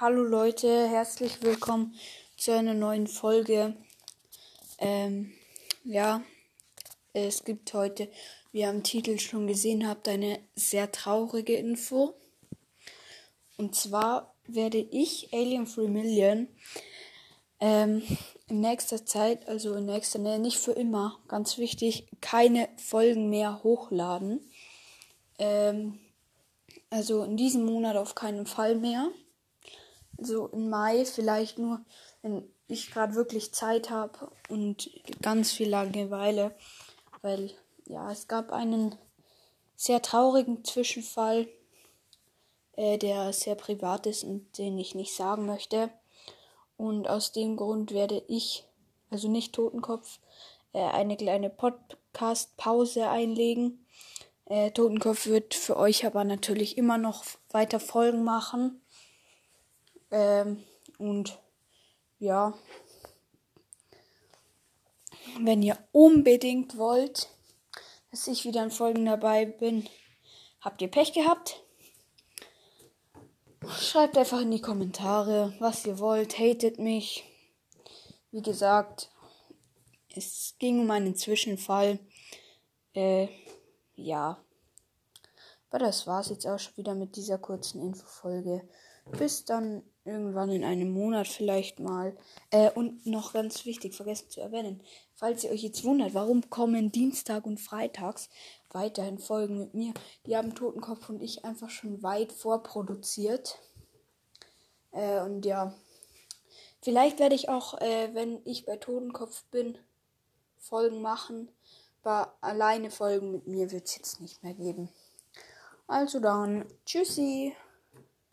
Hallo Leute, herzlich willkommen zu einer neuen Folge. Ähm, ja, es gibt heute, wie ihr am Titel schon gesehen habt, eine sehr traurige Info. Und zwar werde ich, Alien 3 Million, ähm, in nächster Zeit, also in nächster Nähe, nicht für immer, ganz wichtig, keine Folgen mehr hochladen. Ähm, also in diesem Monat auf keinen Fall mehr. So im Mai vielleicht nur, wenn ich gerade wirklich Zeit habe und ganz viel Langeweile. Weil ja, es gab einen sehr traurigen Zwischenfall, äh, der sehr privat ist und den ich nicht sagen möchte. Und aus dem Grund werde ich, also nicht Totenkopf, äh, eine kleine Podcast-Pause einlegen. Äh, Totenkopf wird für euch aber natürlich immer noch weiter Folgen machen. Ähm, und ja, wenn ihr unbedingt wollt, dass ich wieder in Folgen dabei bin, habt ihr Pech gehabt. Schreibt einfach in die Kommentare, was ihr wollt. Hatet mich. Wie gesagt, es ging um einen Zwischenfall. Äh, ja. Aber das war's jetzt auch schon wieder mit dieser kurzen Infofolge. Bis dann irgendwann in einem Monat vielleicht mal. Äh, und noch ganz wichtig, vergessen zu erwähnen, falls ihr euch jetzt wundert, warum kommen Dienstag und Freitags weiterhin Folgen mit mir. Die haben Totenkopf und ich einfach schon weit vorproduziert. Äh, und ja, vielleicht werde ich auch, äh, wenn ich bei Totenkopf bin, Folgen machen. Aber alleine Folgen mit mir wird es jetzt nicht mehr geben. Also dann, tschüssi.